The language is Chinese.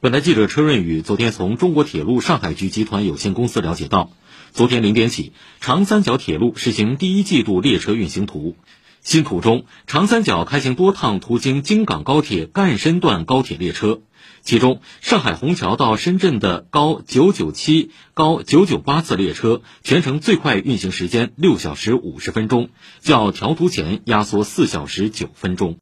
本台记者车润宇昨天从中国铁路上海局集团有限公司了解到昨天零点起长三角铁路实行第一季度列车运行图新图中长三角开行多趟途经京港高铁赣深段高铁列车其中上海虹桥到深圳的高九九七高九九八次列车全程最快运行时间六小时五十分钟较调图前压缩四小时九分钟